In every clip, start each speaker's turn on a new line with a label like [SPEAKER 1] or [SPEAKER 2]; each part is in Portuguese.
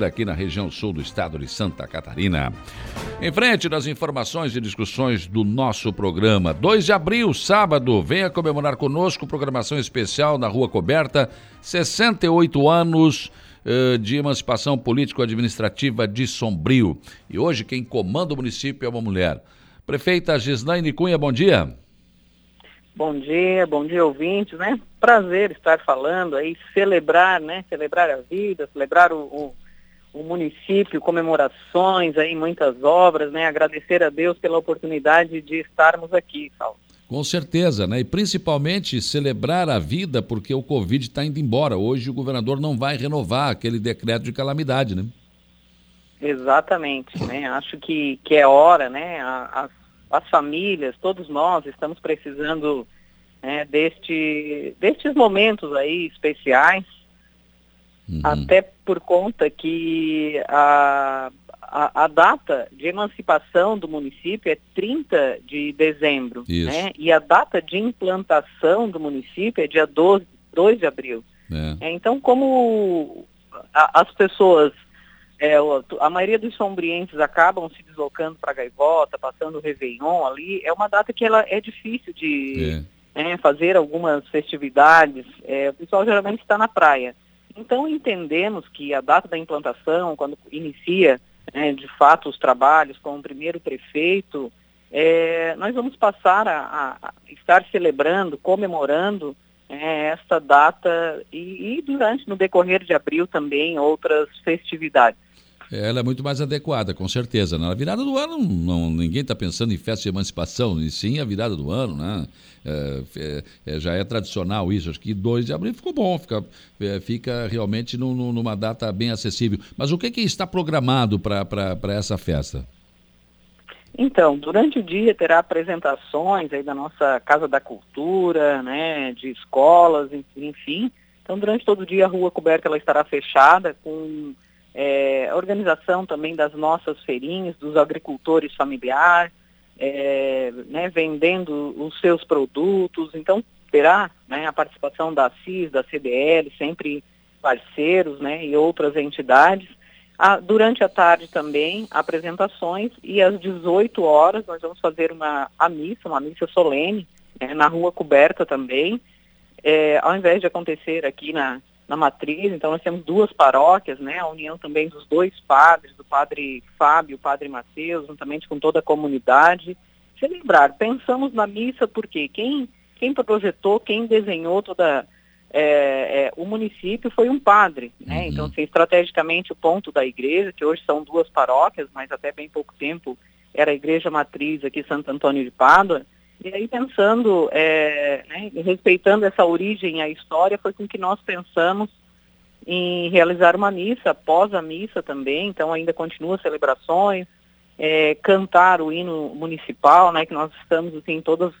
[SPEAKER 1] aqui na região sul do estado de Santa Catarina. Em frente das informações e discussões do nosso programa, 2 de abril, sábado, venha comemorar conosco programação especial na Rua Coberta, 68 anos uh, de emancipação político-administrativa de Sombrio. E hoje quem comanda o município é uma mulher. Prefeita Gislaine Cunha, bom dia.
[SPEAKER 2] Bom dia, bom dia ouvintes, né? Prazer estar falando aí, celebrar, né? Celebrar a vida, celebrar o, o, o, município, comemorações aí, muitas obras, né? Agradecer a Deus pela oportunidade de estarmos aqui, Saulo.
[SPEAKER 1] Com certeza, né? E principalmente celebrar a vida porque o Covid está indo embora. Hoje o governador não vai renovar aquele decreto de calamidade, né?
[SPEAKER 2] Exatamente, né? Acho que, que é hora, né? A, a as famílias, todos nós estamos precisando né, deste, destes momentos aí especiais, uhum. até por conta que a, a, a, data de emancipação do município é 30 de dezembro, né? E a data de implantação do município é dia 12, 2 de abril. É. É, então, como a, as pessoas é, a maioria dos sombrienses acabam se deslocando para Gaivota, passando o Réveillon ali. É uma data que ela é difícil de é. né, fazer algumas festividades. É, o pessoal geralmente está na praia. Então entendemos que a data da implantação, quando inicia né, de fato os trabalhos com o primeiro prefeito, é, nós vamos passar a, a, estar celebrando, comemorando é, esta data e, e durante, no decorrer de abril também, outras festividades
[SPEAKER 1] ela é muito mais adequada, com certeza. Na virada do ano, não, ninguém está pensando em festa de emancipação, e sim a virada do ano, né? É, é, é já é tradicional isso. Acho que 2 de abril ficou bom, fica, é, fica realmente no, no, numa data bem acessível. Mas o que, que está programado para essa festa?
[SPEAKER 2] Então, durante o dia terá apresentações aí da nossa Casa da Cultura, né, de escolas, enfim. Então, durante todo o dia a rua coberta ela estará fechada com é, organização também das nossas feirinhas, dos agricultores familiares, é, né, vendendo os seus produtos. Então, terá né, a participação da CIS, da CDL, sempre parceiros né, e outras entidades. Ah, durante a tarde também, apresentações e às 18 horas nós vamos fazer uma a missa, uma missa solene, né, na rua coberta também, é, ao invés de acontecer aqui na, na matriz, então nós temos duas paróquias, né, a união também dos dois padres, do padre Fábio e o padre Mateus, juntamente com toda a comunidade, celebrar. Pensamos na missa porque quem, quem projetou, quem desenhou toda é, é, o município foi um padre, né? Uhum. Então, assim, estrategicamente o ponto da igreja, que hoje são duas paróquias, mas até bem pouco tempo era a igreja matriz aqui Santo Antônio de Pádua, e aí pensando, é, né, respeitando essa origem, a história, foi com que nós pensamos em realizar uma missa, após a missa também, então ainda continua celebrações, é, cantar o hino municipal, né, que nós estamos assim, em todas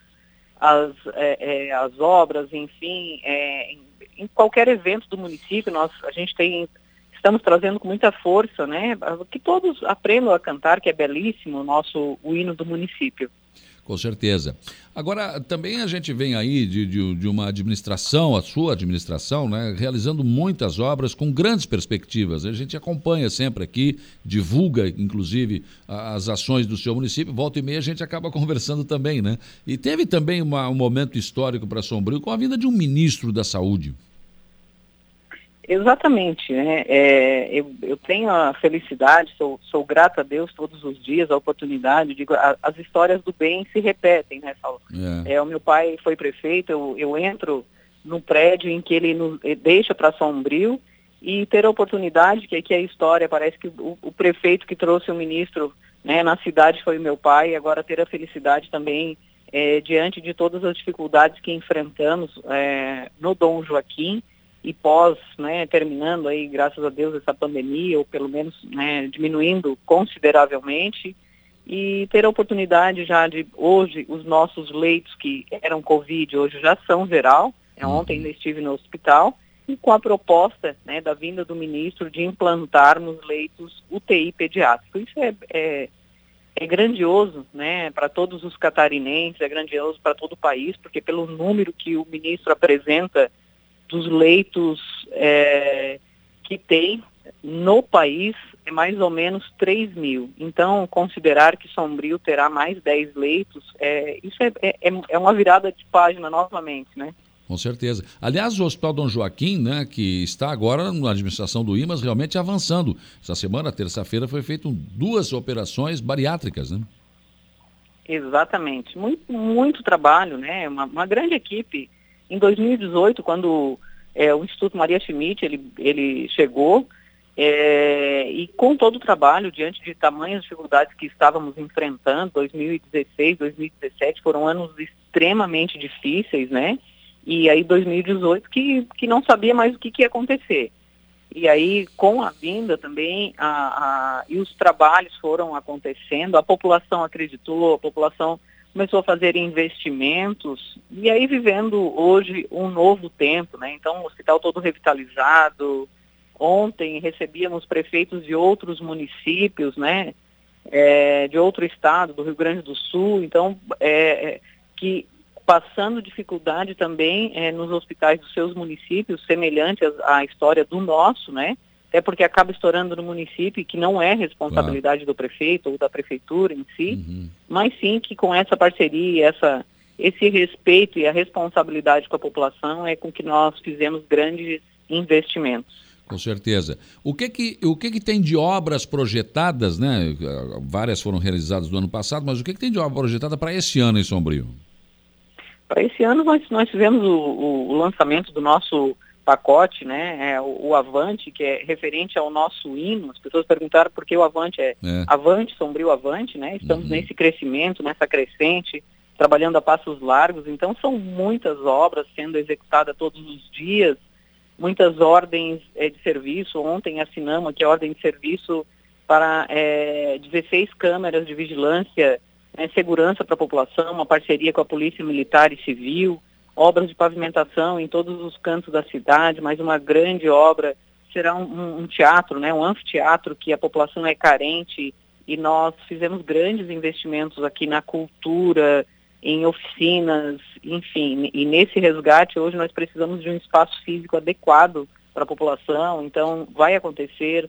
[SPEAKER 2] as, é, é, as obras, enfim, é, em, em, qualquer evento do município, nós, a gente tem, estamos trazendo com muita força, né, que todos aprendam a cantar, que é belíssimo o nosso, o hino do município.
[SPEAKER 1] Com certeza. Agora, também a gente vem aí de, de, de, uma administração, a sua administração, né, realizando muitas obras com grandes perspectivas. A gente acompanha sempre aqui, divulga, inclusive, as ações do seu município. Volta e meia a gente acaba conversando também, né? E teve também uma, um momento histórico para Sombrio com a vinda de um ministro da Saúde.
[SPEAKER 2] Exatamente, né? É, eu, eu, tenho a felicidade, sou, sou grata a Deus todos os dias, a oportunidade, digo, a, as histórias do bem se repetem, né, Saulo? É. é o meu pai foi prefeito, eu, eu entro no prédio em que ele nos, deixa para Sombrio e ter a oportunidade, que aqui é a história, parece que o, o prefeito que trouxe o ministro né, na cidade foi o meu pai, e agora ter a felicidade também, é, diante de todas as dificuldades que enfrentamos é, no Dom Joaquim, e pós, né, terminando aí, graças a Deus, essa pandemia, ou pelo menos né, diminuindo consideravelmente, e ter a oportunidade já de, hoje, os nossos leitos que eram Covid, hoje já são geral, é, uhum. ontem ainda estive no hospital, e com a proposta né, da vinda do ministro de implantarmos leitos UTI pediátrico. Isso é, é, é grandioso né, para todos os catarinenses, é grandioso para todo o país, porque pelo número que o ministro apresenta dos leitos é, que tem no país é mais ou menos 3 mil. Então, considerar que Sombrio terá mais 10 leitos, é, isso é, é, é uma virada de página novamente, né?
[SPEAKER 1] Com certeza. Aliás, o Hospital Dom Joaquim, né, que está agora na administração do IMAS, realmente avançando. Essa semana, terça-feira, foi feito duas operações bariátricas, né?
[SPEAKER 2] Exatamente. Muito, muito trabalho, né? Uma, uma grande equipe. Em 2018, quando é, o Instituto Maria Schmidt ele, ele chegou, é, e com todo o trabalho, diante de tamanhas dificuldades que estávamos enfrentando, 2016, 2017 foram anos extremamente difíceis, né? E aí 2018 que, que não sabia mais o que, que ia acontecer. E aí, com a vinda também, a, a, e os trabalhos foram acontecendo, a população acreditou, a população começou a fazer investimentos, e aí vivendo hoje um novo tempo, né? Então, o hospital todo revitalizado. Ontem recebíamos prefeitos de outros municípios, né? É, de outro estado, do Rio Grande do Sul, então, é, é que passando dificuldade também é, nos hospitais dos seus municípios, semelhante à história do nosso, né? Até porque acaba estourando no município, que não é responsabilidade claro. do prefeito ou da prefeitura em si, uhum. mas sim que com essa parceria, essa, esse respeito e a responsabilidade com a população é com que nós fizemos grandes investimentos.
[SPEAKER 1] Com certeza. O que que, o que que tem de obras projetadas, né? Várias foram realizadas no ano passado, mas o que que tem de obra projetada para esse ano em Sombrio?
[SPEAKER 2] Para esse ano nós, nós tivemos o, o, o lançamento do nosso pacote, né, é, o, o, Avante, que é referente ao nosso hino. As pessoas perguntaram por que o Avante é, é. Avante, Sombrio Avante, né? Estamos uhum. nesse crescimento, nessa crescente, trabalhando a passos largos. Então são muitas obras sendo executadas todos os dias, muitas ordens é, de serviço. Ontem assinamos aqui a ordem de serviço para é, 16 câmeras de vigilância né, segurança para a população, uma parceria com a Polícia Militar e Civil, obras de pavimentação em todos os cantos da cidade, mais uma grande obra, será um, um teatro, né, um anfiteatro que a população é carente e nós fizemos grandes investimentos aqui na cultura, em oficinas, enfim, e nesse resgate hoje nós precisamos de um espaço físico adequado para a população, então vai acontecer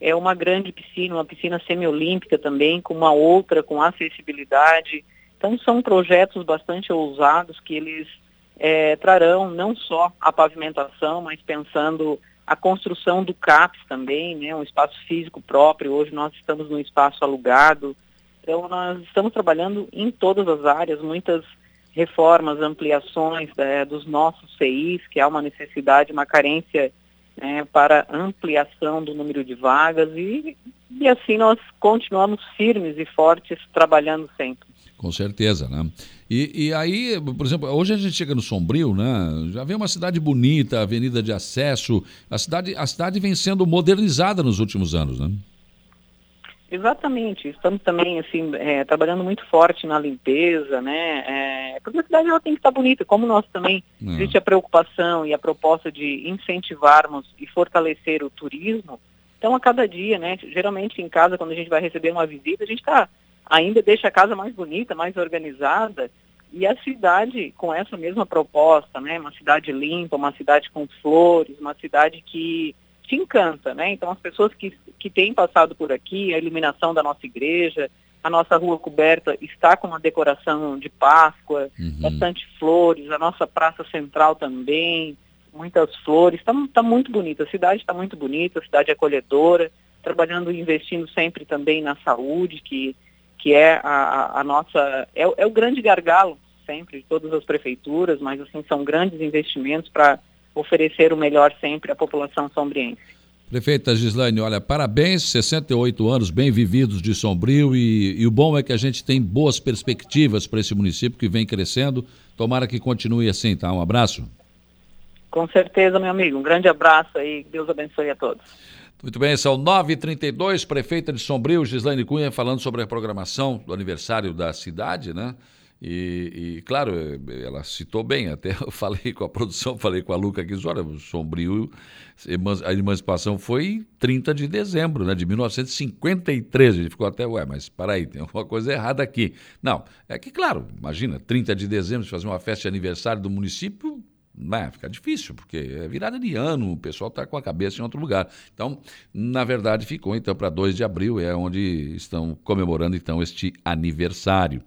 [SPEAKER 2] é uma grande piscina, uma piscina semiolímpica também, com uma outra com acessibilidade. Então são projetos bastante ousados que eles é, trarão não só a pavimentação, mas pensando a construção do CAPS também, né, um espaço físico próprio. Hoje nós estamos num espaço alugado. Então nós estamos trabalhando em todas as áreas, muitas reformas, ampliações é, dos nossos CIs, que há uma necessidade, uma carência né, para ampliação do número de vagas e, e assim nós continuamos firmes e fortes trabalhando sempre.
[SPEAKER 1] Com certeza, né? E, e, aí, por exemplo, hoje a gente chega no Sombrio, né? Já vem uma cidade bonita, avenida de acesso. A cidade, a cidade vem sendo modernizada nos últimos anos, né?
[SPEAKER 2] Exatamente. Estamos também assim é, trabalhando muito forte na limpeza, né? É, porque a cidade ela tem que estar bonita. Como nós também Não. É. existe a preocupação e a proposta de incentivarmos e fortalecer o turismo. Então a cada dia, né? Geralmente em casa quando a gente vai receber uma visita a gente está ainda deixa a casa mais bonita, mais organizada. E a cidade com essa mesma proposta, né? Uma cidade limpa, uma cidade com flores, uma cidade que te encanta, né? Então as pessoas que, que têm passado por aqui, a iluminação da nossa igreja, a nossa rua coberta está com uma decoração de Páscoa, uhum. bastante flores, a nossa praça central também, muitas flores, está tá muito bonita, a cidade está muito bonita, a cidade é acolhedora, trabalhando e investindo sempre também na saúde, que, que é a, a nossa, é, é o grande gargalo sempre de todas as prefeituras, mas assim são grandes investimentos para oferecer o melhor sempre à população sombriense.
[SPEAKER 1] Prefeita Gislaine, olha, parabéns, 68 anos bem vividos de Sombrio e, e o bom é que a gente tem boas perspectivas para esse município que vem crescendo. Tomara que continue assim, tá? Um abraço.
[SPEAKER 2] Com certeza, meu amigo. Um grande abraço aí. Deus abençoe a todos.
[SPEAKER 1] Muito bem, são 9h32, prefeita de Sombrio, Gislaine Cunha, falando sobre a programação do aniversário da cidade, né? E, e, claro, ela citou bem, até eu falei com a produção, falei com a Luca aqui, olha, o Sombrio, a emancipação foi 30 de dezembro né, de 1953. A gente ficou até, ué, mas para aí, tem alguma coisa errada aqui. Não, é que, claro, imagina, 30 de dezembro, fazer uma festa de aniversário do município, né, fica difícil, porque é virada de ano, o pessoal está com a cabeça em outro lugar. Então, na verdade, ficou então para 2 de abril, é onde estão comemorando então este aniversário.